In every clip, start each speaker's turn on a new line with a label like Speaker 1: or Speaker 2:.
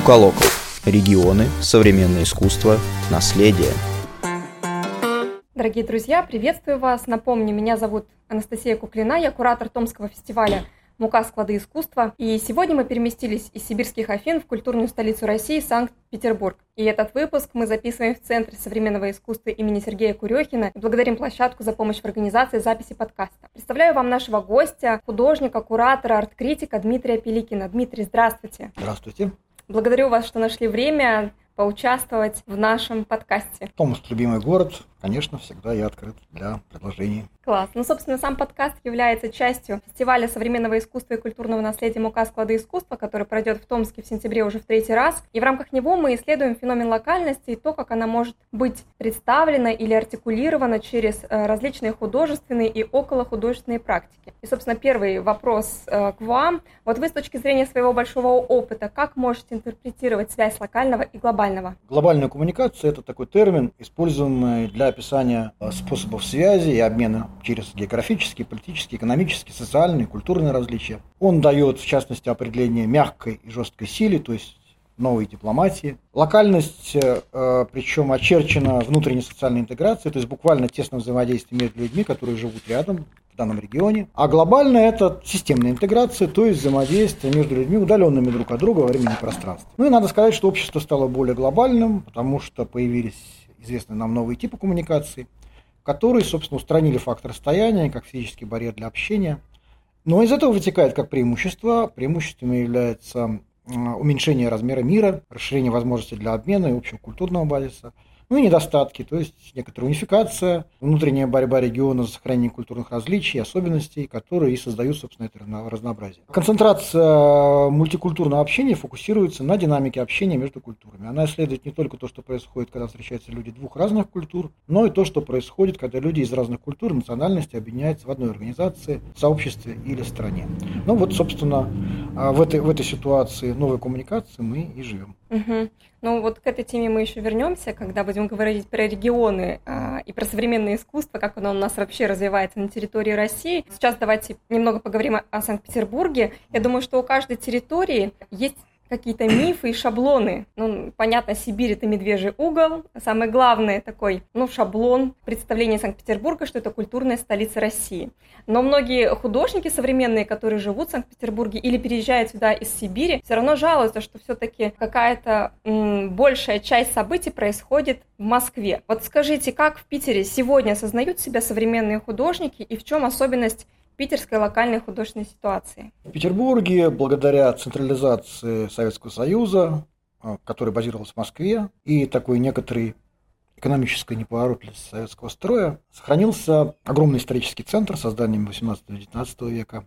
Speaker 1: Муколокал. Регионы, современное искусство, наследие.
Speaker 2: Дорогие друзья, приветствую вас. Напомню, меня зовут Анастасия Куклина, я куратор Томского фестиваля «Мука. Склады искусства». И сегодня мы переместились из сибирских Афин в культурную столицу России Санкт-Петербург. И этот выпуск мы записываем в Центре современного искусства имени Сергея Курехина и благодарим площадку за помощь в организации записи подкаста. Представляю вам нашего гостя, художника, куратора, арт-критика Дмитрия Пеликина. Дмитрий, здравствуйте.
Speaker 3: Здравствуйте.
Speaker 2: Благодарю вас, что нашли время поучаствовать в нашем подкасте.
Speaker 3: Томск – любимый город. Конечно, всегда я открыт для предложений.
Speaker 2: Класс. Ну, собственно, сам подкаст является частью фестиваля современного искусства и культурного наследия «Мука. Склады искусства», который пройдет в Томске в сентябре уже в третий раз. И в рамках него мы исследуем феномен локальности и то, как она может быть представлена или артикулирована через э, различные художественные и околохудожественные практики. И, собственно, первый вопрос э, к вам. Вот вы с точки зрения своего большого опыта, как можете интерпретировать связь локального и глобального?
Speaker 3: Глобальная коммуникация – это такой термин, используемый для описания э, способов связи и обмена через географические, политические, экономические, социальные, культурные различия. Он дает, в частности, определение мягкой и жесткой силе, то есть новой дипломатии. Локальность, э, причем очерчена внутренней социальной интеграцией, то есть буквально тесное взаимодействие между людьми, которые живут рядом, в данном регионе. А глобальная – это системная интеграция, то есть взаимодействие между людьми, удаленными друг от друга во времени и пространстве. Ну и надо сказать, что общество стало более глобальным, потому что появились известные нам новые типы коммуникации, которые, собственно, устранили фактор расстояния как физический барьер для общения. Но из этого вытекает как преимущество. Преимуществами является уменьшение размера мира, расширение возможностей для обмена и общего культурного базиса – ну и недостатки, то есть некоторая унификация, внутренняя борьба региона за сохранение культурных различий, особенностей, которые и создают, собственно, это разнообразие. Концентрация мультикультурного общения фокусируется на динамике общения между культурами. Она исследует не только то, что происходит, когда встречаются люди двух разных культур, но и то, что происходит, когда люди из разных культур, национальностей объединяются в одной организации, сообществе или стране. Ну вот, собственно, а, в этой, в этой ситуации новой коммуникации мы и живем.
Speaker 2: Угу. Ну вот к этой теме мы еще вернемся, когда будем говорить про регионы а, и про современное искусство, как оно у нас вообще развивается на территории России. Сейчас давайте немного поговорим о, о Санкт-Петербурге. Я думаю, что у каждой территории есть какие-то мифы и шаблоны. Ну, понятно, Сибирь – это медвежий угол. Самое главное такой, ну, шаблон представления Санкт-Петербурга, что это культурная столица России. Но многие художники современные, которые живут в Санкт-Петербурге или переезжают сюда из Сибири, все равно жалуются, что все-таки какая-то м, большая часть событий происходит в Москве. Вот скажите, как в Питере сегодня осознают себя современные художники и в чем особенность питерской локальной художественной ситуации.
Speaker 3: В Петербурге, благодаря централизации Советского Союза, а, который базировался в Москве, и такой некоторой экономической неповоротливости советского строя, сохранился огромный исторический центр созданием 18-19 века.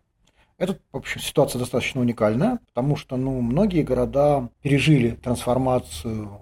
Speaker 3: Эта, в общем, ситуация достаточно уникальная, потому что ну, многие города пережили трансформацию,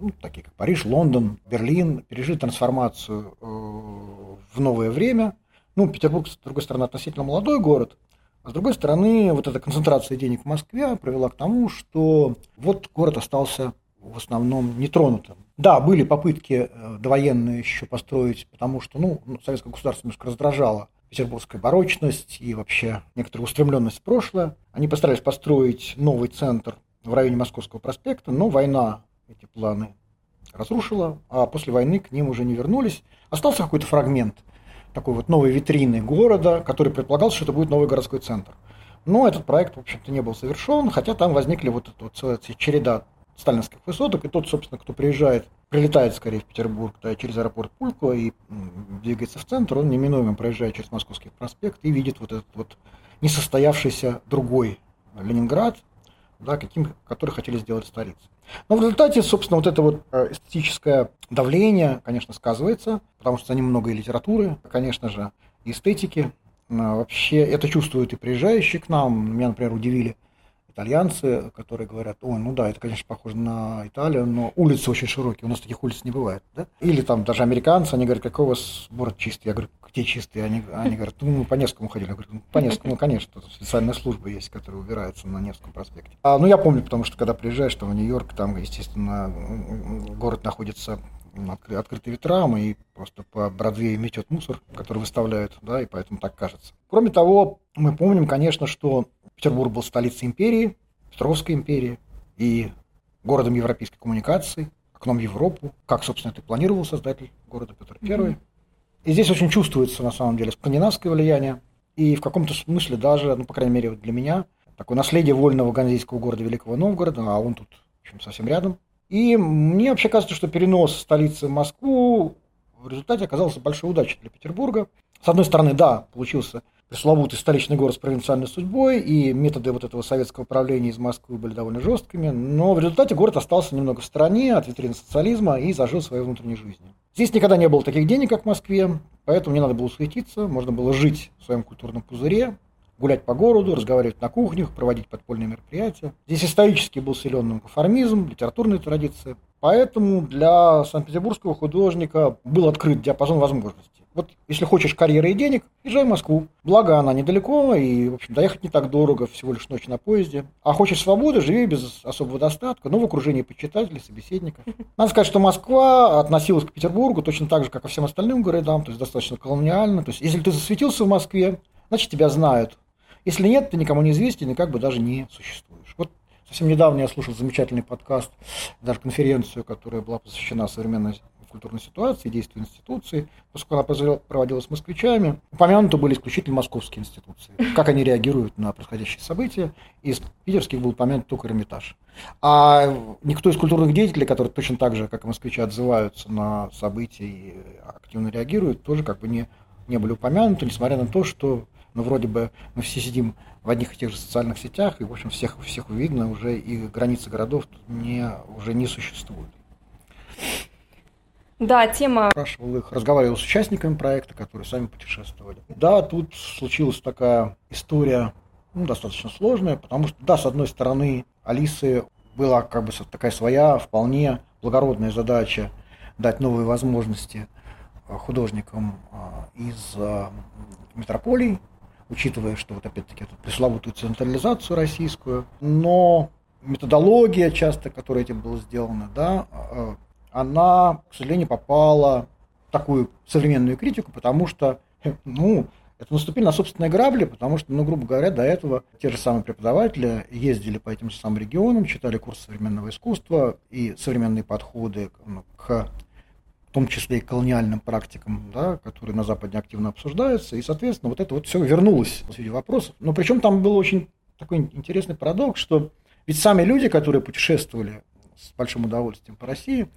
Speaker 3: ну, такие как Париж, Лондон, Берлин, пережили трансформацию э, в новое время – ну, Петербург, с другой стороны, относительно молодой город, а с другой стороны, вот эта концентрация денег в Москве привела к тому, что вот город остался в основном нетронутым. Да, были попытки э, довоенные еще построить, потому что, ну, ну, советское государство немножко раздражало петербургская барочность и вообще некоторая устремленность в прошлое. Они постарались построить новый центр в районе Московского проспекта, но война эти планы разрушила, а после войны к ним уже не вернулись. Остался какой-то фрагмент такой вот новой витрины города, который предполагал, что это будет новый городской центр. Но этот проект, в общем-то, не был совершен, хотя там возникли вот эта вот целая череда сталинских высоток, и тот, собственно, кто приезжает, прилетает скорее в Петербург да, через аэропорт Пулково и двигается в центр, он неминуемо проезжает через Московский проспект и видит вот этот вот несостоявшийся другой Ленинград, да, каким, который хотели сделать столицей. Но в результате, собственно, вот это вот э, эстетическое давление, конечно, сказывается, потому что ним много и литературы, конечно же, и эстетики. Вообще это чувствуют и приезжающие к нам. Меня, например, удивили итальянцы, которые говорят, ой, ну да, это, конечно, похоже на Италию, но улицы очень широкие, у нас таких улиц не бывает. Да? Или там даже американцы, они говорят, какой у вас город чистый? Я говорю, где чистый? Они, они говорят, ну, мы по Невскому ходили. Я говорю, ну, по Невскому, ну, конечно, тут специальная служба есть, которая убирается на Невском проспекте. А, ну, я помню, потому что когда приезжаешь там в Нью-Йорк, там, естественно, город находится открытый ветрам, и просто по Бродвею метет мусор, который выставляют, да, и поэтому так кажется. Кроме того, мы помним, конечно, что Петербург был столицей империи, Петровской империи, и городом европейской коммуникации, окном Европу, как, собственно, это планировал создатель города Петр I. Mm-hmm. И здесь очень чувствуется, на самом деле, скандинавское влияние, и в каком-то смысле даже, ну, по крайней мере, для меня, такое наследие вольного ганзейского города Великого Новгорода, а он тут, в общем, совсем рядом. И мне вообще кажется, что перенос столицы в Москву в результате оказался большой удачей для Петербурга. С одной стороны, да, получился пресловутый столичный город с провинциальной судьбой, и методы вот этого советского правления из Москвы были довольно жесткими, но в результате город остался немного в стороне от витрины социализма и зажил своей внутренней жизнью. Здесь никогда не было таких денег, как в Москве, поэтому не надо было суетиться, можно было жить в своем культурном пузыре, гулять по городу, разговаривать на кухнях, проводить подпольные мероприятия. Здесь исторически был силен конформизм, литературные традиции. Поэтому для санкт-петербургского художника был открыт диапазон возможностей. Вот если хочешь карьеры и денег, езжай в Москву. Благо она недалеко, и, в общем, доехать не так дорого, всего лишь ночь на поезде. А хочешь свободы, живи без особого достатка, но в окружении почитателей, собеседников. Надо сказать, что Москва относилась к Петербургу точно так же, как и всем остальным городам, то есть достаточно колониально. То есть если ты засветился в Москве, значит тебя знают. Если нет, ты никому не известен и как бы даже не существуешь. Вот совсем недавно я слушал замечательный подкаст, даже конференцию, которая была посвящена современной культурной ситуации, действию институции, поскольку она проводилась с москвичами, упомянуты были исключительно московские институции, как они реагируют на происходящие события, из питерских был упомянут только Эрмитаж. А никто из культурных деятелей, которые точно так же, как и москвичи, отзываются на события и активно реагируют, тоже как бы не, не были упомянуты, несмотря на то, что ну, вроде бы мы все сидим в одних и тех же социальных сетях, и, в общем, всех, всех видно уже, и границы городов не, уже не существуют.
Speaker 2: Да, тема...
Speaker 3: Спрашивал их, разговаривал с участниками проекта, которые сами путешествовали. Да, тут случилась такая история ну, достаточно сложная, потому что, да, с одной стороны, Алисы была как бы такая своя, вполне благородная задача дать новые возможности э, художникам э, из э, метрополий, учитывая, что вот опять-таки эту пресловутую централизацию российскую, но методология часто, которая этим была сделана, да, она, к сожалению, попала в такую современную критику, потому что, ну, это наступили на собственные грабли, потому что, ну, грубо говоря, до этого те же самые преподаватели ездили по этим же самым регионам, читали курсы современного искусства и современные подходы ну, к в том числе и колониальным практикам, да, которые на Западе активно обсуждаются. И, соответственно, вот это вот все вернулось в виде вопросов. Но причем там был очень такой интересный парадокс, что ведь сами люди, которые путешествовали с большим удовольствием по России,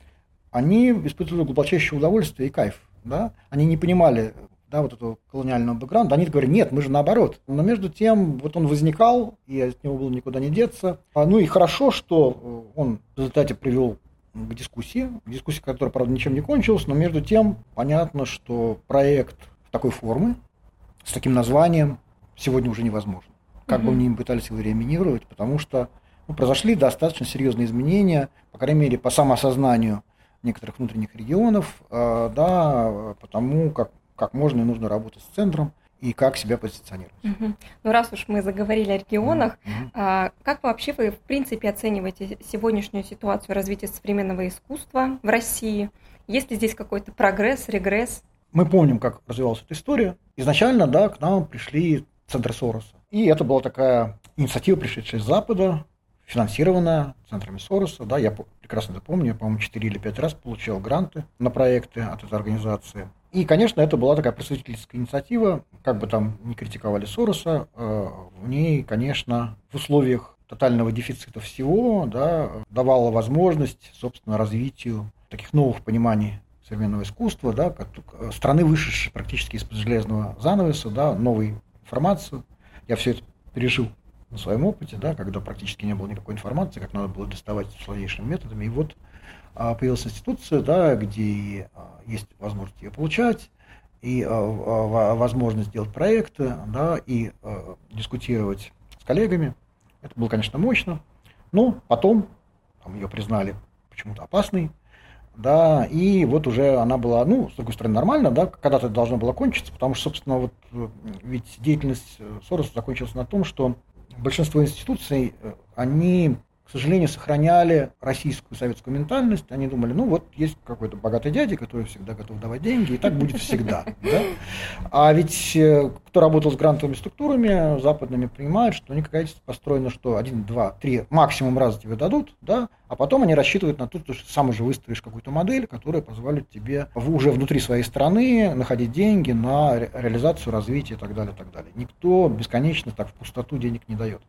Speaker 3: они испытывали глубочайшее удовольствие и кайф. Да? Они не понимали да, вот этого колониального бэкграунда, они говорят, нет, мы же наоборот. Но между тем, вот он возникал, и от него было никуда не деться. А, ну и хорошо, что он в результате привел к дискуссии, дискуссия, которая, правда, ничем не кончилась, но между тем понятно, что проект такой формы, с таким названием, сегодня уже невозможно. Как mm-hmm. бы мы ни пытались его реанимировать, потому что ну, произошли достаточно серьезные изменения, по крайней мере, по самоосознанию некоторых внутренних регионов, э, да, потому как, как можно и нужно работать с центром и как себя позиционировать.
Speaker 2: Угу. Ну, раз уж мы заговорили о регионах, угу. а, как вообще вы, в принципе, оцениваете сегодняшнюю ситуацию развития современного искусства в России? Есть ли здесь какой-то прогресс, регресс?
Speaker 3: Мы помним, как развивалась эта история. Изначально, да, к нам пришли центры Сороса. И это была такая инициатива, пришедшая с Запада, финансированная центрами Сороса. Да, я прекрасно это помню, я, по-моему, 4 или 5 раз получал гранты на проекты от этой организации. И, конечно, это была такая просветительская инициатива, как бы там не критиковали Сороса, э, в ней, конечно, в условиях тотального дефицита всего, да, давала возможность, собственно, развитию таких новых пониманий современного искусства, да, как, страны, вышедшей практически из-под железного занавеса, да, новой информацию. Я все это пережил на своем опыте, да, когда практически не было никакой информации, как надо было доставать сложнейшими методами. И вот а, появилась институция, да, где а, есть возможность ее получать, и а, возможность делать проекты, да, и дискутировать с коллегами. Это было, конечно, мощно. Но потом там, ее признали почему-то опасной, да, и вот уже она была, ну, с другой стороны, нормально, да, когда-то это должно было кончиться, потому что, собственно, вот ведь деятельность э, Сороса закончилась на том, что большинство институций, э, они, к сожалению, сохраняли российскую советскую ментальность. Они думали, ну вот есть какой-то богатый дядя, который всегда готов давать деньги, и так будет всегда. Да? А ведь э, кто работал с грантовыми структурами западными, понимает, что они какая-то построена, что один, два, три максимум раза тебе дадут, да, а потом они рассчитывают на то, что сам уже выстроишь какую-то модель, которая позволит тебе уже внутри своей страны находить деньги на реализацию, развитие и так далее, и так далее. Никто бесконечно так в пустоту денег не дает.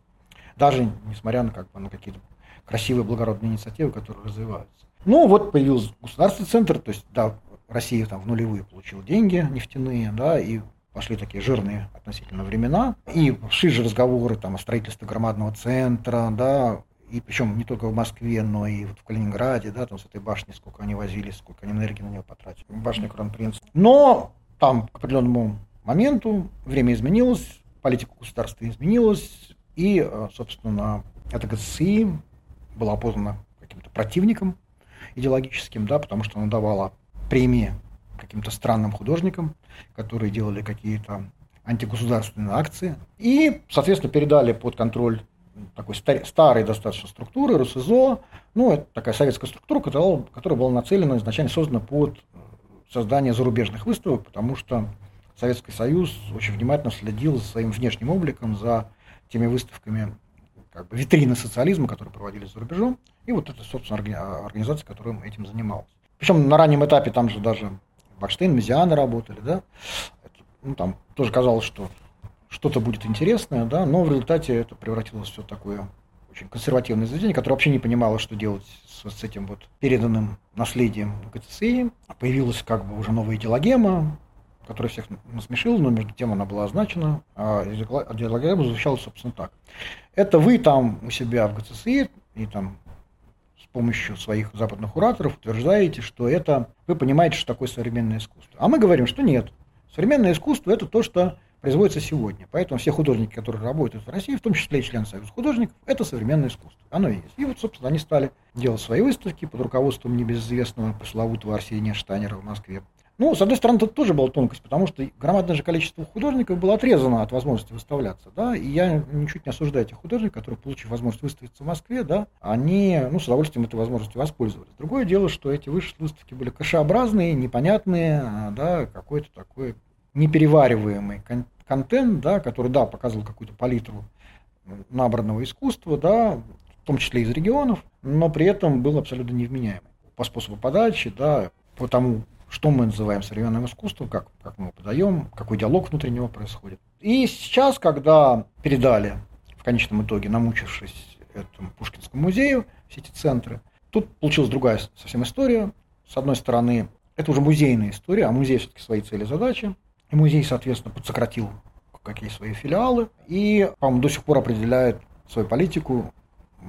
Speaker 3: Даже несмотря на, как бы, на какие-то красивые благородные инициативы, которые развиваются. Ну, вот появился государственный центр, то есть, да, Россия там в нулевые получила деньги нефтяные, да, и пошли такие жирные относительно времена, и шли же разговоры там о строительстве громадного центра, да, и причем не только в Москве, но и вот в Калининграде, да, там с этой башни, сколько они возили, сколько они энергии на нее потратили, башня Кронпринц. Но там к определенному моменту время изменилось, политика государства изменилась, и, э, собственно, эта ГСИ была опознана каким-то противником идеологическим, да, потому что она давала премии каким-то странным художникам, которые делали какие-то антигосударственные акции. И, соответственно, передали под контроль такой старой достаточно структуры, РСЗО, ну, это такая советская структура, которая, которая была нацелена, изначально создана под создание зарубежных выставок, потому что Советский Союз очень внимательно следил за своим внешним обликом, за теми выставками, как бы витрины социализма, которые проводились за рубежом, и вот это, собственно, организация, которая этим занималась. Причем на раннем этапе там же даже Бакштейн, Мезианы работали, да, это, ну, там тоже казалось, что что-то будет интересное, да, но в результате это превратилось в все такое очень консервативное заведение, которое вообще не понимало, что делать с, с этим вот переданным наследием ГЦСИ. Появилась как бы уже новая идеологема, которая всех насмешила, но между тем она была означена, а идеологема звучала, собственно, так. Это вы там у себя в ГЦСИ и там с помощью своих западных кураторов утверждаете, что это, вы понимаете, что такое современное искусство. А мы говорим, что нет. Современное искусство – это то, что производится сегодня. Поэтому все художники, которые работают в России, в том числе и члены Союза художников, это современное искусство. Оно и есть. И вот, собственно, они стали делать свои выставки под руководством небезызвестного пресловутого Арсения Штайнера в Москве. Ну, с одной стороны, тут тоже была тонкость, потому что громадное же количество художников было отрезано от возможности выставляться, да, и я ничуть не осуждаю этих художников, которые, получив возможность выставиться в Москве, да, они, ну, с удовольствием этой возможностью воспользовались. Другое дело, что эти выставки были кашеобразные, непонятные, да, какой-то такой неперевариваемый кон- контент, да, который, да, показывал какую-то палитру набранного искусства, да, в том числе из регионов, но при этом был абсолютно невменяемый по способу подачи, да, по тому, что мы называем современным искусством, как, как мы его подаем, какой диалог внутри него происходит. И сейчас, когда передали в конечном итоге, намучившись этому Пушкинскому музею, все эти центры, тут получилась другая совсем история. С одной стороны, это уже музейная история, а музей все-таки свои цели и задачи. И музей, соответственно, подсократил какие свои филиалы и, по-моему, до сих пор определяет свою политику,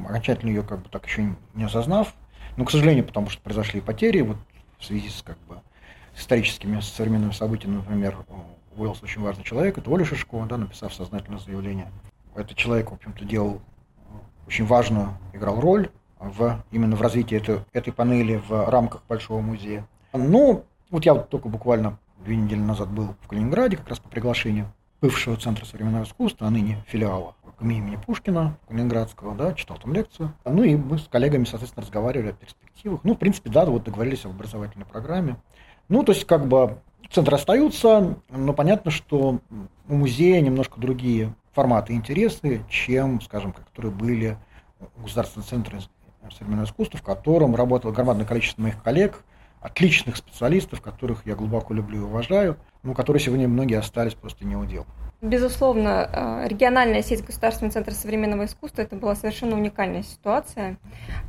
Speaker 3: окончательно ее как бы так еще не осознав. Но, к сожалению, потому что произошли потери вот в связи с как бы историческими современными событиями, например, Уэллс очень важный человек, это Оля Шишкова, да, написав сознательное заявление. Этот человек, в общем-то, делал очень важную, играл роль в, именно в развитии этой, этой панели в рамках Большого музея. Ну, вот я вот только буквально две недели назад был в Калининграде, как раз по приглашению бывшего Центра современного искусства, а ныне филиала имени Пушкина, Калининградского, да, читал там лекцию. Ну и мы с коллегами, соответственно, разговаривали о перспективах. Ну, в принципе, да, вот договорились об образовательной программе. Ну, то есть, как бы, центры остаются, но понятно, что у музея немножко другие форматы интересы, чем, скажем, которые были у Государственного центра современного искусства, в котором работало громадное количество моих коллег, отличных специалистов, которых я глубоко люблю и уважаю, но которые сегодня многие остались просто не удел.
Speaker 2: Безусловно, э, региональная сеть Государственного центра современного искусства это была совершенно уникальная ситуация,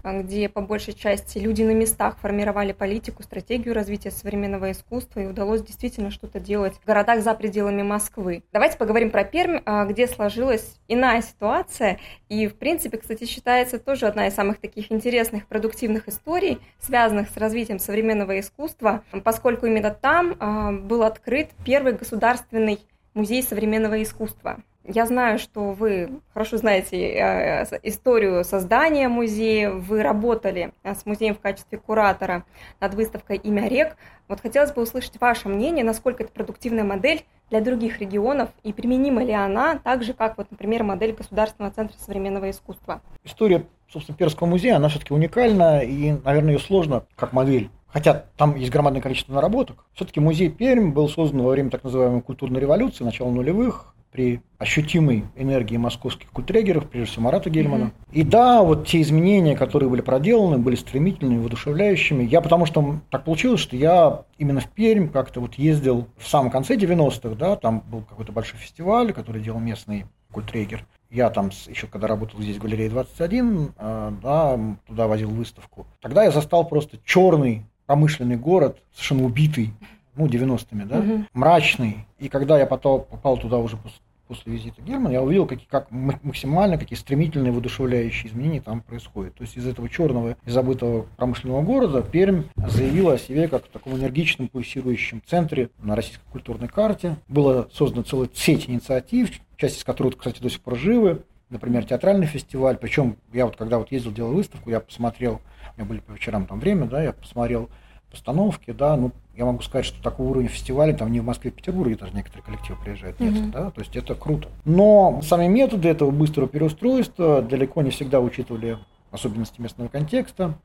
Speaker 2: э, где по большей части люди на местах формировали политику, стратегию развития современного искусства, и удалось действительно что-то делать в городах за пределами Москвы. Давайте поговорим про Пермь, э, где сложилась иная ситуация, и, в принципе, кстати, считается тоже одна из самых таких интересных, продуктивных историй, связанных с развитием современного искусства, поскольку именно там был открыт первый государственный музей современного искусства. Я знаю, что вы хорошо знаете э, историю создания музея, вы работали э, с музеем в качестве куратора над выставкой «Имя рек». Вот хотелось бы услышать ваше мнение, насколько это продуктивная модель для других регионов и применима ли она так же, как, вот, например, модель Государственного центра современного искусства.
Speaker 3: История собственно, Перского музея, она все-таки уникальна, и, наверное, ее сложно как модель хотя там есть громадное количество наработок, все-таки музей Пермь был создан во время так называемой культурной революции, начала нулевых, при ощутимой энергии московских культрегеров, прежде всего Марата Гельмана. Mm-hmm. И да, вот те изменения, которые были проделаны, были стремительными, воодушевляющими. Я потому что так получилось, что я именно в Пермь как-то вот ездил в самом конце 90-х, да, там был какой-то большой фестиваль, который делал местный культрегер. Я там еще когда работал здесь в галерее 21, а, да, туда возил выставку. Тогда я застал просто черный промышленный город, совершенно убитый, ну, 90-ми, да, угу. мрачный. И когда я потом попал туда уже после, после визита Германа, я увидел, какие, как максимально, какие стремительные, воодушевляющие изменения там происходят. То есть из этого черного и забытого промышленного города Пермь заявила о себе как в таком энергичном, пульсирующем центре на российской культурной карте. Была создана целая сеть инициатив, часть из которых, кстати, до сих пор живы. Например, театральный фестиваль. Причем я вот когда вот ездил, делал выставку, я посмотрел, у меня были по вечерам там время, да, я посмотрел постановки, да, ну, я могу сказать, что такого уровня фестиваля там не в Москве, в Петербурге даже некоторые коллективы приезжают, нет, mm-hmm. да, то есть это круто. Но сами методы этого быстрого переустройства далеко не всегда учитывали особенности местного контекста,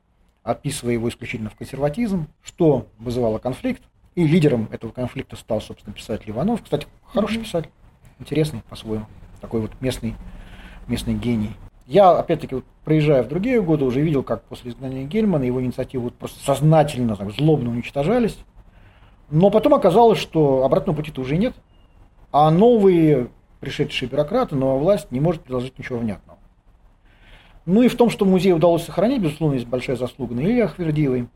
Speaker 3: описывая его исключительно в консерватизм, что вызывало конфликт. И лидером этого конфликта стал, собственно, писатель Иванов. Кстати, хороший mm-hmm. писатель, интересный по-своему, такой вот местный, местный гений. Я, опять-таки, вот, проезжая в другие годы, уже видел, как после изгнания Гельмана его инициативы вот просто сознательно, так, злобно уничтожались. Но потом оказалось, что обратного пути-то уже нет. А новые пришедшие бюрократы, новая власть не может предложить ничего внятного. Ну и в том, что музей удалось сохранить, безусловно, есть большая заслуга на Илье Ахвердиевой.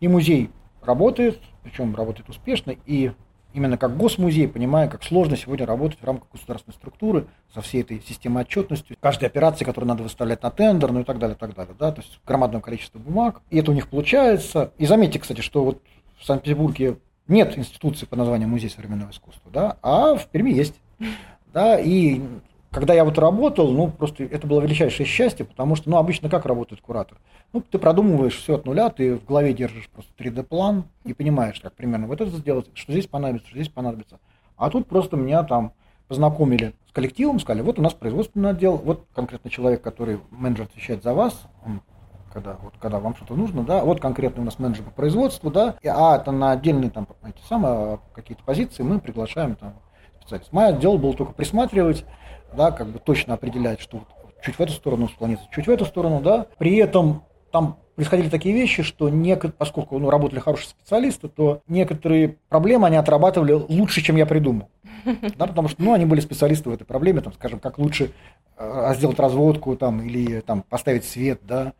Speaker 3: И музей работает, причем работает успешно, и именно как госмузей, понимая, как сложно сегодня работать в рамках государственной структуры со всей этой системой отчетности, каждой операции, которую надо выставлять на тендер, ну и так далее, так далее, да, то есть громадное количество бумаг, и это у них получается. И заметьте, кстати, что вот в Санкт-Петербурге нет институции под названием Музей современного искусства, да, а в Перми есть, да, и когда я вот работал, ну, просто это было величайшее счастье, потому что, ну, обычно как работает куратор? Ну, ты продумываешь все от нуля, ты в голове держишь просто 3D-план и понимаешь, как примерно вот это сделать, что здесь понадобится, что здесь понадобится. А тут просто меня там познакомили с коллективом, сказали, вот у нас производственный отдел, вот конкретно человек, который менеджер отвечает за вас, он, когда, вот, когда вам что-то нужно, да, вот конкретно у нас менеджер по производству, да, и, а это на отдельные там эти самые какие-то позиции мы приглашаем там специалист. Мое дело было только присматривать, да, как бы точно определять, что вот чуть в эту сторону склониться, чуть в эту сторону, да. При этом там происходили такие вещи, что некоторые, поскольку ну, работали хорошие специалисты, то некоторые проблемы они отрабатывали лучше, чем я придумал. Да, потому что ну, они были специалисты в этой проблеме, там, скажем, как лучше э, сделать разводку там, или там, поставить свет, да,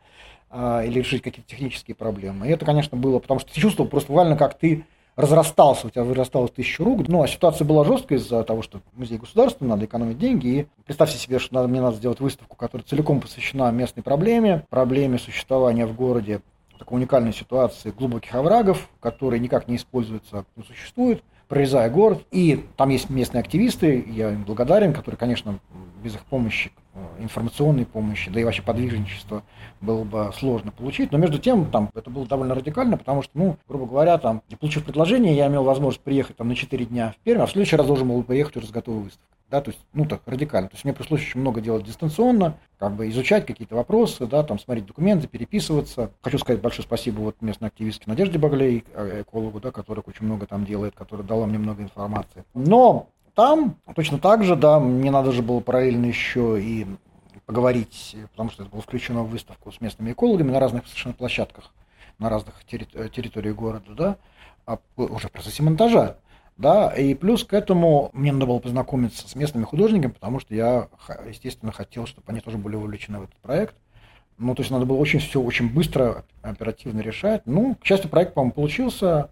Speaker 3: э, или решить какие-то технические проблемы. И это, конечно, было, потому что ты чувствовал просто буквально, как ты разрастался, у тебя вырастало тысячу рук. Ну, а ситуация была жесткая из-за того, что музей государства, надо экономить деньги. И представьте себе, что надо, мне надо сделать выставку, которая целиком посвящена местной проблеме, проблеме существования в городе такой уникальной ситуации глубоких оврагов, которые никак не используются, не существуют, прорезая город. И там есть местные активисты, я им благодарен, которые, конечно, без их помощи информационной помощи, да и вообще подвижничества было бы сложно получить. Но между тем, там, это было довольно радикально, потому что, ну, грубо говоря, там, получив предложение, я имел возможность приехать там на 4 дня в Пермь, а в следующий раз должен был приехать уже с готовой выставкой. Да, то есть, ну, так, радикально. То есть мне пришлось очень много делать дистанционно, как бы изучать какие-то вопросы, да, там, смотреть документы, переписываться. Хочу сказать большое спасибо вот местной активистке Надежде Баглей, э, экологу, да, которая очень много там делает, которая дала мне много информации. Но там точно так же, да, мне надо же было параллельно еще и поговорить, потому что это было включено в выставку с местными экологами на разных совершенно площадках, на разных терри- территориях города, да, а уже в процессе монтажа. Да, и плюс к этому мне надо было познакомиться с местными художниками, потому что я, естественно, хотел, чтобы они тоже были вовлечены в этот проект. Ну, то есть надо было очень все очень быстро, оперативно решать. Ну, к счастью, проект, по-моему, получился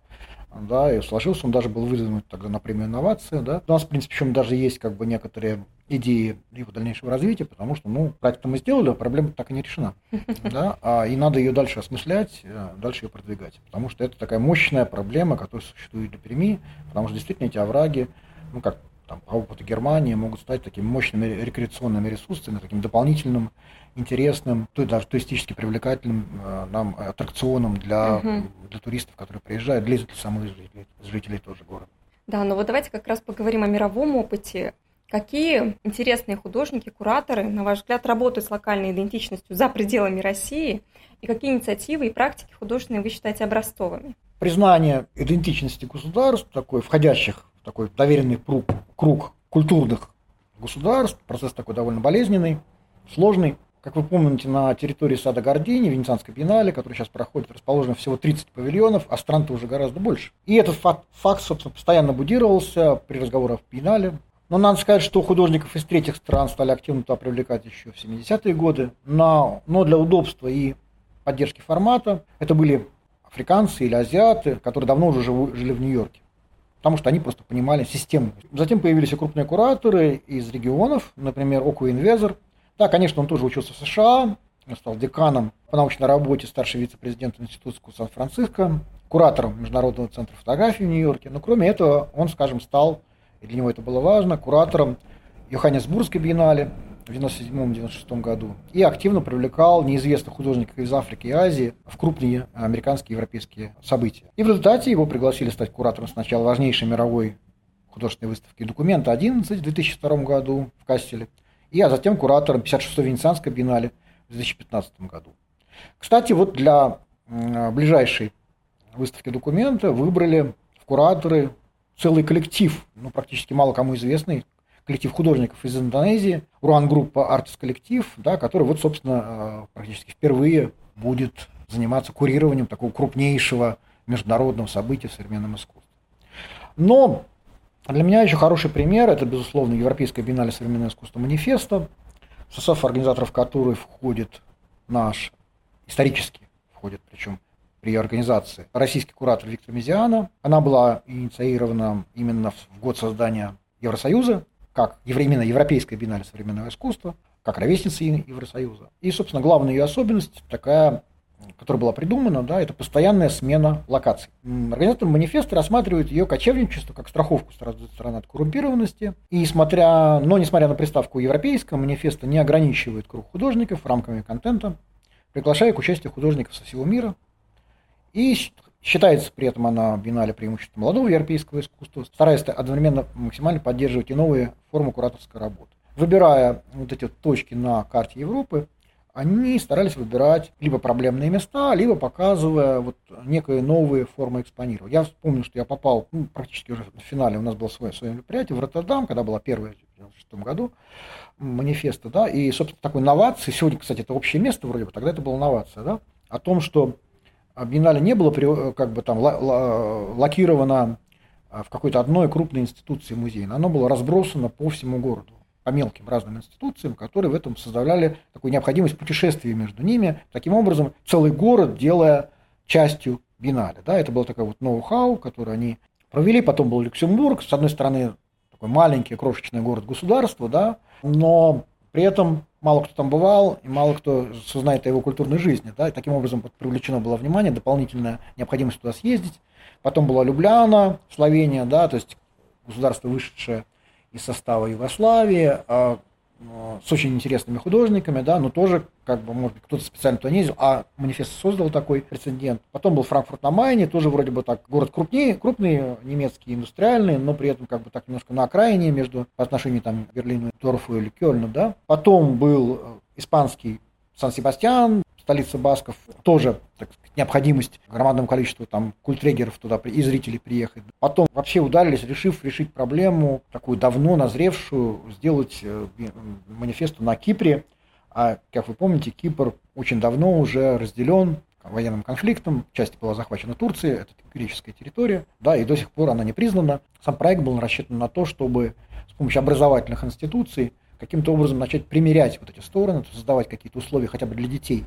Speaker 3: да, и сложился, он даже был выдвинут тогда на премию инновации, да. У нас, в принципе, причем даже есть как бы некоторые идеи его дальнейшего развития, потому что, ну, проект мы сделали, а проблема так и не решена, да, а, и надо ее дальше осмыслять, э, дальше ее продвигать, потому что это такая мощная проблема, которая существует для Перми, потому что действительно эти овраги, ну, как там, по опыту Германии, могут стать такими мощными рекреационными ресурсами, таким дополнительным интересным, даже туристически привлекательным э, нам аттракционом для, угу. для туристов, которые приезжают, для самых жителей, жителей тоже города.
Speaker 2: Да, но вот давайте как раз поговорим о мировом опыте. Какие интересные художники, кураторы, на ваш взгляд, работают с локальной идентичностью за пределами России? И какие инициативы и практики художественные вы считаете образцовыми?
Speaker 3: Признание идентичности государств, такой, входящих в такой доверенный круг, круг культурных государств, процесс такой довольно болезненный, сложный. Как вы помните, на территории сада Гордини, Венецианской биеннале, который сейчас проходит, расположено всего 30 павильонов, а стран-то уже гораздо больше. И этот факт, факт, собственно, постоянно будировался при разговорах в биеннале. Но надо сказать, что художников из третьих стран стали активно туда привлекать еще в 70-е годы. Но, но для удобства и поддержки формата это были африканцы или азиаты, которые давно уже живу, жили в Нью-Йорке. Потому что они просто понимали систему. Затем появились и крупные кураторы из регионов, например, Оку Инвезер, да, конечно, он тоже учился в США, стал деканом по научной работе, старший вице-президент Института Сан-Франциско, куратором Международного центра фотографии в Нью-Йорке. Но кроме этого, он, скажем, стал, и для него это было важно, куратором Йоханнесбургской биеннале в 1997-1996 году и активно привлекал неизвестных художников из Африки и Азии в крупные американские и европейские события. И в результате его пригласили стать куратором сначала важнейшей мировой художественной выставки «Документа 11» в 2002 году в Кастеле, и, а затем куратором 56-й Венецианской биеннале в 2015 году. Кстати, вот для ближайшей выставки документа выбрали в кураторы целый коллектив, ну, практически мало кому известный, коллектив художников из Индонезии, Уран-группа Артис коллектив, да, который вот, собственно, э, практически впервые будет заниматься курированием такого крупнейшего международного события в современном искусстве. Но а для меня еще хороший пример – это, безусловно, Европейская биеннале современного искусства манифеста, в состав организаторов которой входит наш, исторически входит, причем при организации, российский куратор Виктор Мезиана. Она была инициирована именно в год создания Евросоюза, как именно Европейская биеннале современного искусства, как ровесница Евросоюза. И, собственно, главная ее особенность такая которая была придумана, да, это постоянная смена локаций. Организатор манифеста рассматривает ее кочевничество как страховку стороны от коррумпированности. И смотря, но несмотря на приставку европейского, манифеста не ограничивает круг художников рамками контента, приглашая к участию художников со всего мира. И считается при этом она биеннале преимуществом молодого европейского искусства, стараясь одновременно максимально поддерживать и новые формы кураторской работы. Выбирая вот эти вот точки на карте Европы, они старались выбирать либо проблемные места, либо показывая вот некие новые формы экспонирования. Я вспомнил, что я попал ну, практически уже в финале, у нас было свое, свое мероприятие в Роттердам, когда была первая в 1996 году манифеста, да, и, собственно, такой новации, сегодня, кстати, это общее место вроде бы, тогда это была новация, да, о том, что биеннале не было как бы там локировано в какой-то одной крупной институции музея, оно было разбросано по всему городу по мелким разным институциям, которые в этом создавали такую необходимость путешествия между ними, таким образом целый город делая частью биеннале. Да, это был такой вот ноу-хау, который они провели, потом был Люксембург, с одной стороны такой маленький крошечный город-государство, да, но при этом мало кто там бывал, и мало кто сознает о его культурной жизни. Да, и таким образом привлечено было внимание, дополнительная необходимость туда съездить. Потом была Любляна, Словения, да, то есть государство, вышедшее из состава Югославии, а, ну, с очень интересными художниками, да, но тоже, как бы, может быть, кто-то специально туда не ездил, а манифест создал такой прецедент. Потом был Франкфурт на Майне, тоже вроде бы так, город крупнее, крупный, немецкий, индустриальный, но при этом как бы так немножко на окраине между по отношению там Берлину, Торфу или Кёльну, да. Потом был э, испанский Сан-Себастьян, столица Басков, тоже так сказать, необходимость громадному количеству там культрегеров туда и зрителей приехать. Потом вообще ударились, решив решить проблему такую давно назревшую, сделать э, манифесту на Кипре. А, как вы помните, Кипр очень давно уже разделен военным конфликтом, часть была захвачена Турцией, это греческая территория, да, и до сих пор она не признана. Сам проект был рассчитан на то, чтобы с помощью образовательных институций каким-то образом начать примерять вот эти стороны, создавать какие-то условия хотя бы для детей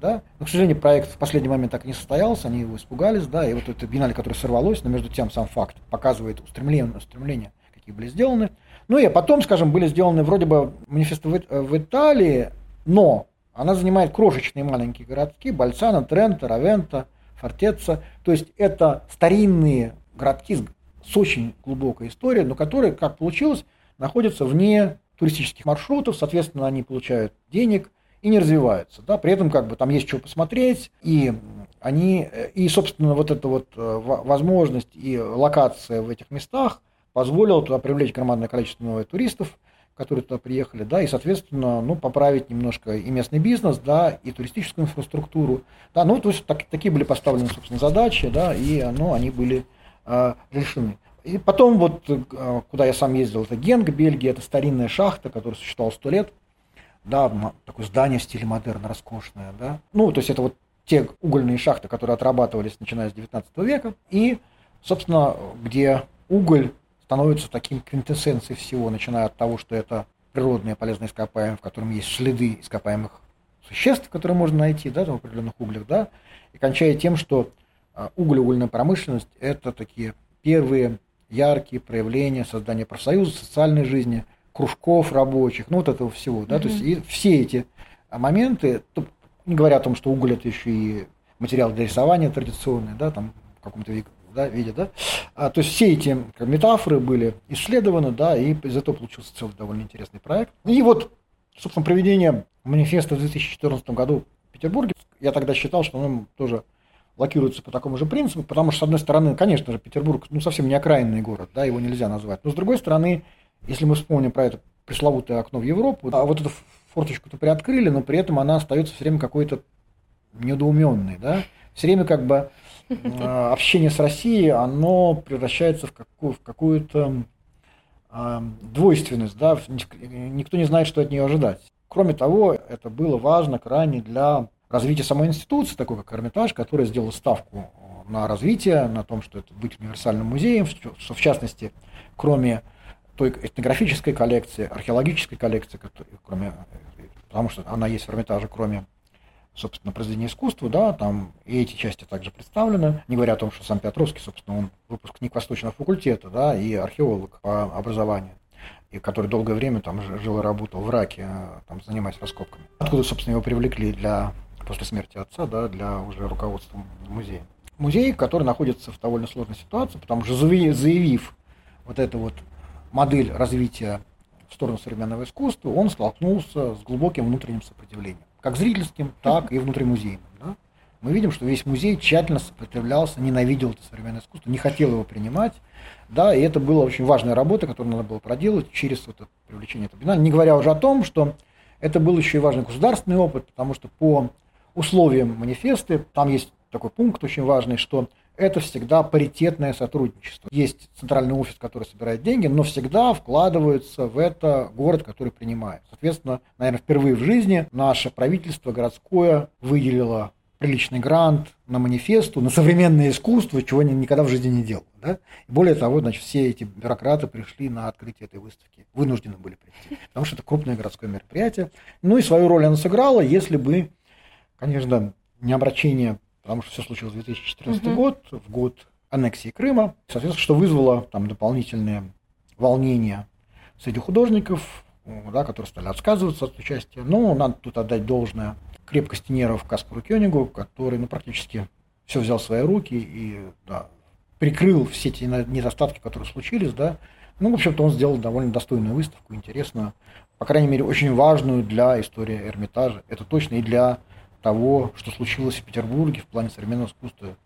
Speaker 3: да? Но, к сожалению, проект в последний момент так и не состоялся, они его испугались, да, и вот это биеннале, которое сорвалось, но между тем сам факт показывает устремления, устремления какие были сделаны. Ну и потом, скажем, были сделаны вроде бы манифесты в, в Италии, но она занимает крошечные маленькие городки, Бальцано, Тренто, Равента, Фортеца, то есть это старинные городки с, с очень глубокой историей, но которые, как получилось, находятся вне туристических маршрутов, соответственно, они получают денег, и не развиваются. Да? При этом как бы там есть что посмотреть, и они, и, собственно, вот эта вот э, возможность и локация в этих местах позволило туда привлечь громадное количество новых туристов, которые туда приехали, да, и, соответственно, ну, поправить немножко и местный бизнес, да, и туристическую инфраструктуру, да, ну, то есть так, такие были поставлены, собственно, задачи, да, и, ну, они были э, решены. И потом вот, э, куда я сам ездил, это Генг, Бельгия, это старинная шахта, которая существовала сто лет, да, такое здание в стиле модерн, роскошное, да, ну, то есть это вот те угольные шахты, которые отрабатывались начиная с 19 века, и, собственно, где уголь становится таким квинтэссенцией всего, начиная от того, что это природные полезные ископаемые, в котором есть следы ископаемых существ, которые можно найти да, в определенных углях, да, и кончая тем, что а, уголь, угольная промышленность – это такие первые яркие проявления создания профсоюза, социальной жизни, кружков рабочих, ну вот этого всего, да, mm-hmm. то есть и все эти моменты, не говоря о том, что уголь это еще и материал для рисования традиционный, да, там в каком-то да, виде, да. А, то есть все эти метафоры были исследованы, да, и из этого получился целый довольно интересный проект. И вот, собственно, проведение манифеста в 2014 году в Петербурге, я тогда считал, что он тоже локируется по такому же принципу, потому что, с одной стороны, конечно же, Петербург, ну, совсем не окраинный город, да, его нельзя назвать, но с другой стороны, если мы вспомним про это пресловутое окно в Европу, а вот эту форточку-то приоткрыли, но при этом она остается все время какой-то недоуменной, да, все время как бы Э, общение с Россией, оно превращается в, какую, в какую-то э, двойственность, да, никто не знает, что от нее ожидать. Кроме того, это было важно крайне для развития самой институции, такой как Эрмитаж, которая сделала ставку на развитие, на том, что это быть универсальным музеем, что в частности, кроме той этнографической коллекции, археологической коллекции, кроме, потому что она есть в Эрмитаже, кроме собственно, произведения искусства, да, там и эти части также представлены, не говоря о том, что сам Петровский, собственно, он выпускник Восточного факультета, да, и археолог по образованию, и который долгое время там жил и работал в Раке, а, там, занимаясь раскопками. Откуда, собственно, его привлекли для, после смерти отца, да, для уже руководства музея. Музей, который находится в довольно сложной ситуации, потому что заявив вот эту вот модель развития в сторону современного искусства, он столкнулся с глубоким внутренним сопротивлением как зрительским, так и внутримузейным. Да? Мы видим, что весь музей тщательно сопротивлялся, ненавидел это современное искусство, не хотел его принимать. Да, и это была очень важная работа, которую надо было проделать через вот это привлечение этого биеннале. Не говоря уже о том, что это был еще и важный государственный опыт, потому что по условиям манифеста, там есть такой пункт очень важный, что это всегда паритетное сотрудничество. Есть центральный офис, который собирает деньги, но всегда вкладывается в это город, который принимает. Соответственно, наверное, впервые в жизни наше правительство городское выделило приличный грант на манифесту, на современное искусство, чего они никогда в жизни не делали. Да? Более того, значит, все эти бюрократы пришли на открытие этой выставки, вынуждены были прийти, потому что это крупное городское мероприятие. Ну и свою роль она сыграла, если бы, конечно, не обращение потому что все случилось в 2014 угу. год, в год аннексии Крыма, соответственно, что вызвало там дополнительные волнения среди художников, да, которые стали отказываться от участия. Но надо тут отдать должное крепкости нервов Каспару Кёнигу, который ну, практически все взял в свои руки и да, прикрыл все те недостатки, которые случились. Да. Ну, в общем-то, он сделал довольно достойную выставку, интересную, по крайней мере, очень важную для истории Эрмитажа. Это точно и для того, что случилось в Петербурге в плане современного искусства,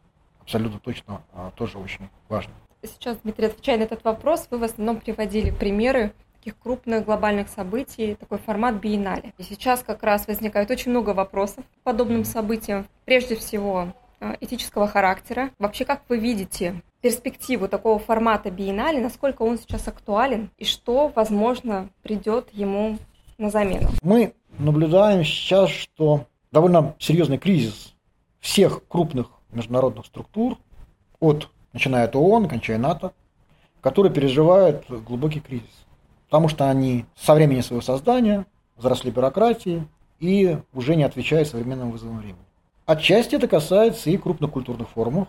Speaker 3: абсолютно точно а, тоже очень важно.
Speaker 2: Сейчас, Дмитрий, отвечая на этот вопрос, вы в основном приводили примеры таких крупных глобальных событий, такой формат биеннале. И сейчас как раз возникает очень много вопросов к подобным событиям. Прежде всего, а, этического характера. Вообще, как вы видите перспективу такого формата биеннале, насколько он сейчас актуален и что, возможно, придет ему на замену?
Speaker 3: Мы наблюдаем сейчас, что довольно серьезный кризис всех крупных международных структур, от, начиная от ООН, кончая НАТО, которые переживают глубокий кризис. Потому что они со времени своего создания взросли бюрократии и уже не отвечают современным вызовам времени. Отчасти это касается и крупных культурных форумов.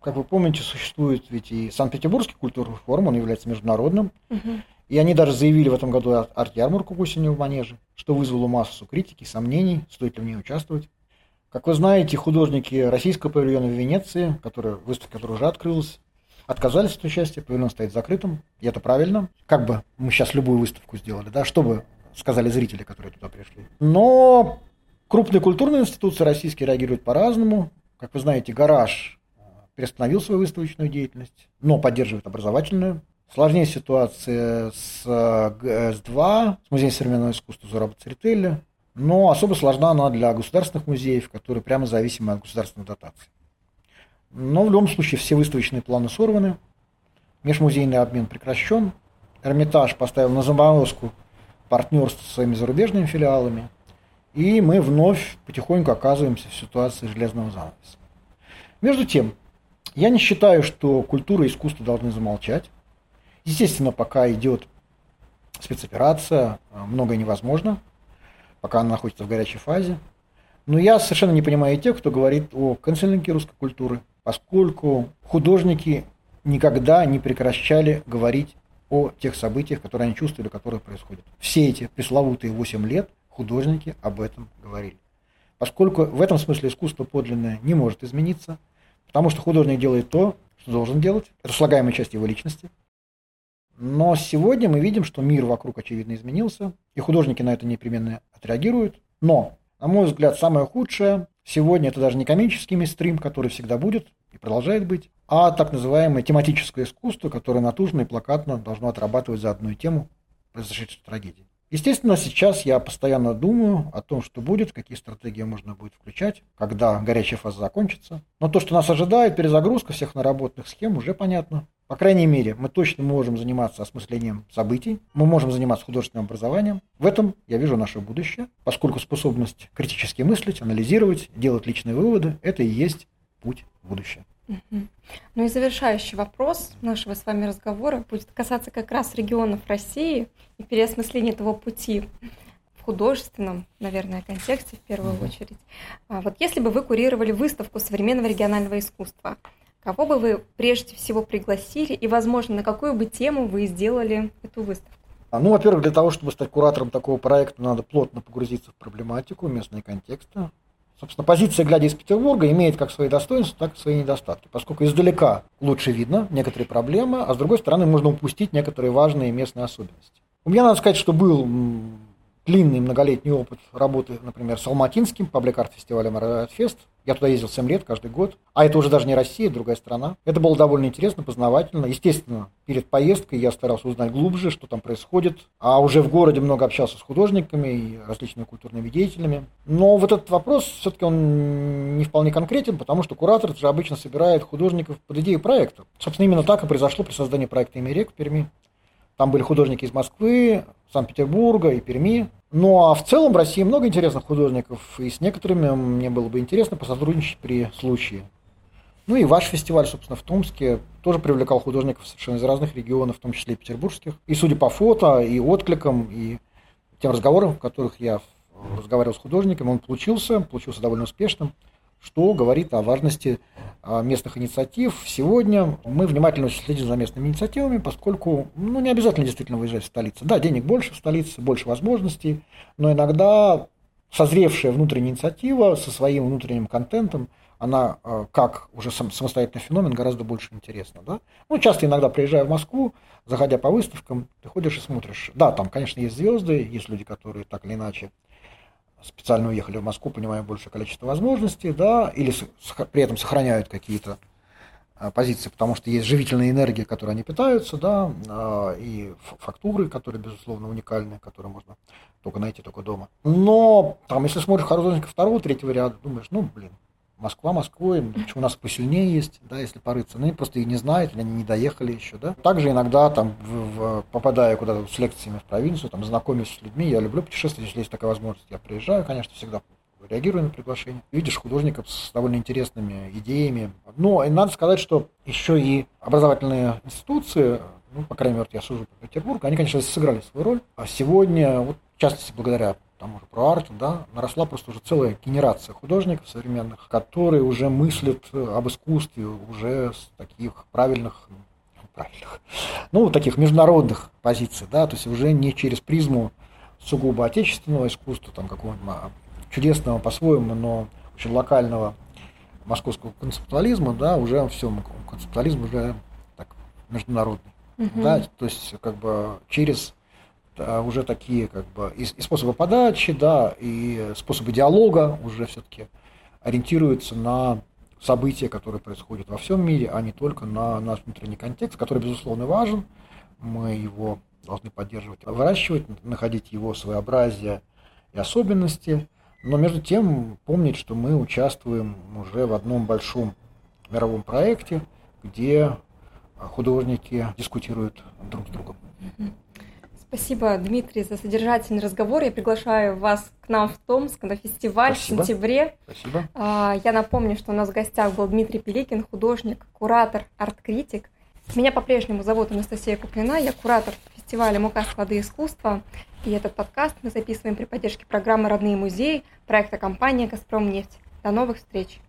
Speaker 3: Как вы помните, существует ведь и Санкт-Петербургский культурный форум, он является международным. Угу. И они даже заявили в этом году арт-ярмарку осенью в Манеже, что вызвало массу критики, сомнений, стоит ли в ней участвовать. Как вы знаете, художники российского павильона в Венеции, который, выставка которая уже открылась, отказались от участия, павильон стоит закрытым, и это правильно. Как бы мы сейчас любую выставку сделали, да, чтобы сказали зрители, которые туда пришли. Но крупные культурные институции российские реагируют по-разному. Как вы знаете, «Гараж» приостановил свою выставочную деятельность, но поддерживает образовательную Сложнее ситуация с ГС-2, с Музеем современного искусства Зураба Церетели, но особо сложна она для государственных музеев, которые прямо зависимы от государственных дотаций. Но в любом случае все выставочные планы сорваны, межмузейный обмен прекращен, Эрмитаж поставил на заморозку партнерство со своими зарубежными филиалами, и мы вновь потихоньку оказываемся в ситуации железного занавеса. Между тем, я не считаю, что культура и искусство должны замолчать. Естественно, пока идет спецоперация, многое невозможно, пока она находится в горячей фазе. Но я совершенно не понимаю тех, кто говорит о канцелинге русской культуры, поскольку художники никогда не прекращали говорить о тех событиях, которые они чувствовали, которые происходят. Все эти пресловутые 8 лет художники об этом говорили. Поскольку в этом смысле искусство подлинное не может измениться, потому что художник делает то, что должен делать, это слагаемая часть его личности. Но сегодня мы видим, что мир вокруг, очевидно, изменился, и художники на это непременно отреагируют. Но, на мой взгляд, самое худшее сегодня это даже не комический мейстрим, который всегда будет и продолжает быть, а так называемое тематическое искусство, которое натужно и плакатно должно отрабатывать за одну тему произошедшей трагедии. Естественно, сейчас я постоянно думаю о том, что будет, какие стратегии можно будет включать, когда горячая фаза закончится. Но то, что нас ожидает, перезагрузка всех наработанных схем, уже понятно. По крайней мере, мы точно можем заниматься осмыслением событий, мы можем заниматься художественным образованием. В этом я вижу наше будущее, поскольку способность критически мыслить, анализировать, делать личные выводы – это и есть путь в будущее.
Speaker 2: Ну и завершающий вопрос нашего с вами разговора будет касаться как раз регионов России и переосмысления этого пути в художественном, наверное, контексте в первую очередь. А вот если бы вы курировали выставку современного регионального искусства, кого бы вы прежде всего пригласили и, возможно, на какую бы тему вы сделали эту выставку?
Speaker 3: А, ну, во-первых, для того, чтобы стать куратором такого проекта, надо плотно погрузиться в проблематику, местные контексты, Собственно, позиция, глядя из Петербурга, имеет как свои достоинства, так и свои недостатки, поскольку издалека лучше видно некоторые проблемы, а с другой стороны можно упустить некоторые важные местные особенности. У меня надо сказать, что был длинный многолетний опыт работы, например, с Алматинским паблик-арт-фестивалем Фест. Я туда ездил 7 лет каждый год. А это уже даже не Россия, другая страна. Это было довольно интересно, познавательно. Естественно, перед поездкой я старался узнать глубже, что там происходит. А уже в городе много общался с художниками и различными культурными деятелями. Но вот этот вопрос, все-таки он не вполне конкретен, потому что куратор же обычно собирает художников под идею проекта. Собственно, именно так и произошло при создании проекта «Имерек» в Перми. Там были художники из Москвы, Санкт-Петербурга и Перми. Ну а в целом в России много интересных художников, и с некоторыми мне было бы интересно посотрудничать при случае. Ну и ваш фестиваль, собственно, в Томске тоже привлекал художников совершенно из разных регионов, в том числе и петербургских. И судя по фото, и откликам, и тем разговорам, в которых я разговаривал с художником, он получился, получился довольно успешным что говорит о важности а, местных инициатив. Сегодня мы внимательно следим за местными инициативами, поскольку ну, не обязательно действительно выезжать в столицу. Да, денег больше в столице, больше возможностей, но иногда созревшая внутренняя инициатива со своим внутренним контентом, она а, как уже сам, самостоятельный феномен гораздо больше интересна. Да? Ну, часто иногда приезжая в Москву, заходя по выставкам, ты ходишь и смотришь. Да, там, конечно, есть звезды, есть люди, которые так или иначе специально уехали в Москву, понимая большее количество возможностей, да, или при этом сохраняют какие-то а, позиции, потому что есть живительная энергия, которой они питаются, да, а, и фактуры, которые, безусловно, уникальные, которые можно только найти только дома. Но там, если смотришь художника второго, третьего ряда, думаешь, ну, блин, Москва Москвой, почему у нас посильнее есть, да, если порыться. Ну, они просто и не знают, или они не доехали еще, да. Также иногда, там, в, в, попадая куда-то с лекциями в провинцию, там, знакомясь с людьми, я люблю путешествовать, если есть такая возможность, я приезжаю, конечно, всегда реагирую на приглашение. Видишь художников с довольно интересными идеями. Но и надо сказать, что еще и образовательные институции, ну, по крайней мере, я сужу по Петербургу, они, конечно, сыграли свою роль. А сегодня, вот, в частности, благодаря тому же про арт, да, наросла просто уже целая генерация художников современных, которые уже мыслят об искусстве уже с таких правильных, правильных, ну, таких международных позиций, да, то есть уже не через призму сугубо отечественного искусства, там какого-нибудь чудесного по-своему, но очень локального московского концептуализма, да, уже все, концептуализм уже так международный, угу. да, то есть как бы через а, уже такие как бы и, и способы подачи, да, и способы диалога уже все-таки ориентируются на события, которые происходят во всем мире, а не только на наш внутренний контекст, который, безусловно, важен, Мы его должны поддерживать, выращивать, находить его своеобразие и особенности, но между тем помнить, что мы участвуем уже в одном большом мировом проекте, где художники дискутируют друг с другом.
Speaker 2: Спасибо, Дмитрий, за содержательный разговор. Я приглашаю вас к нам в Томск на фестиваль Спасибо. в сентябре.
Speaker 3: Спасибо.
Speaker 2: А, я напомню, что у нас в гостях был Дмитрий Пеликин, художник, куратор, арт-критик. Меня по-прежнему зовут Анастасия Куплина, я куратор фестиваля «Мука склады искусства». И этот подкаст мы записываем при поддержке программы «Родные музеи» проекта компании «Газпром нефть». До новых встреч!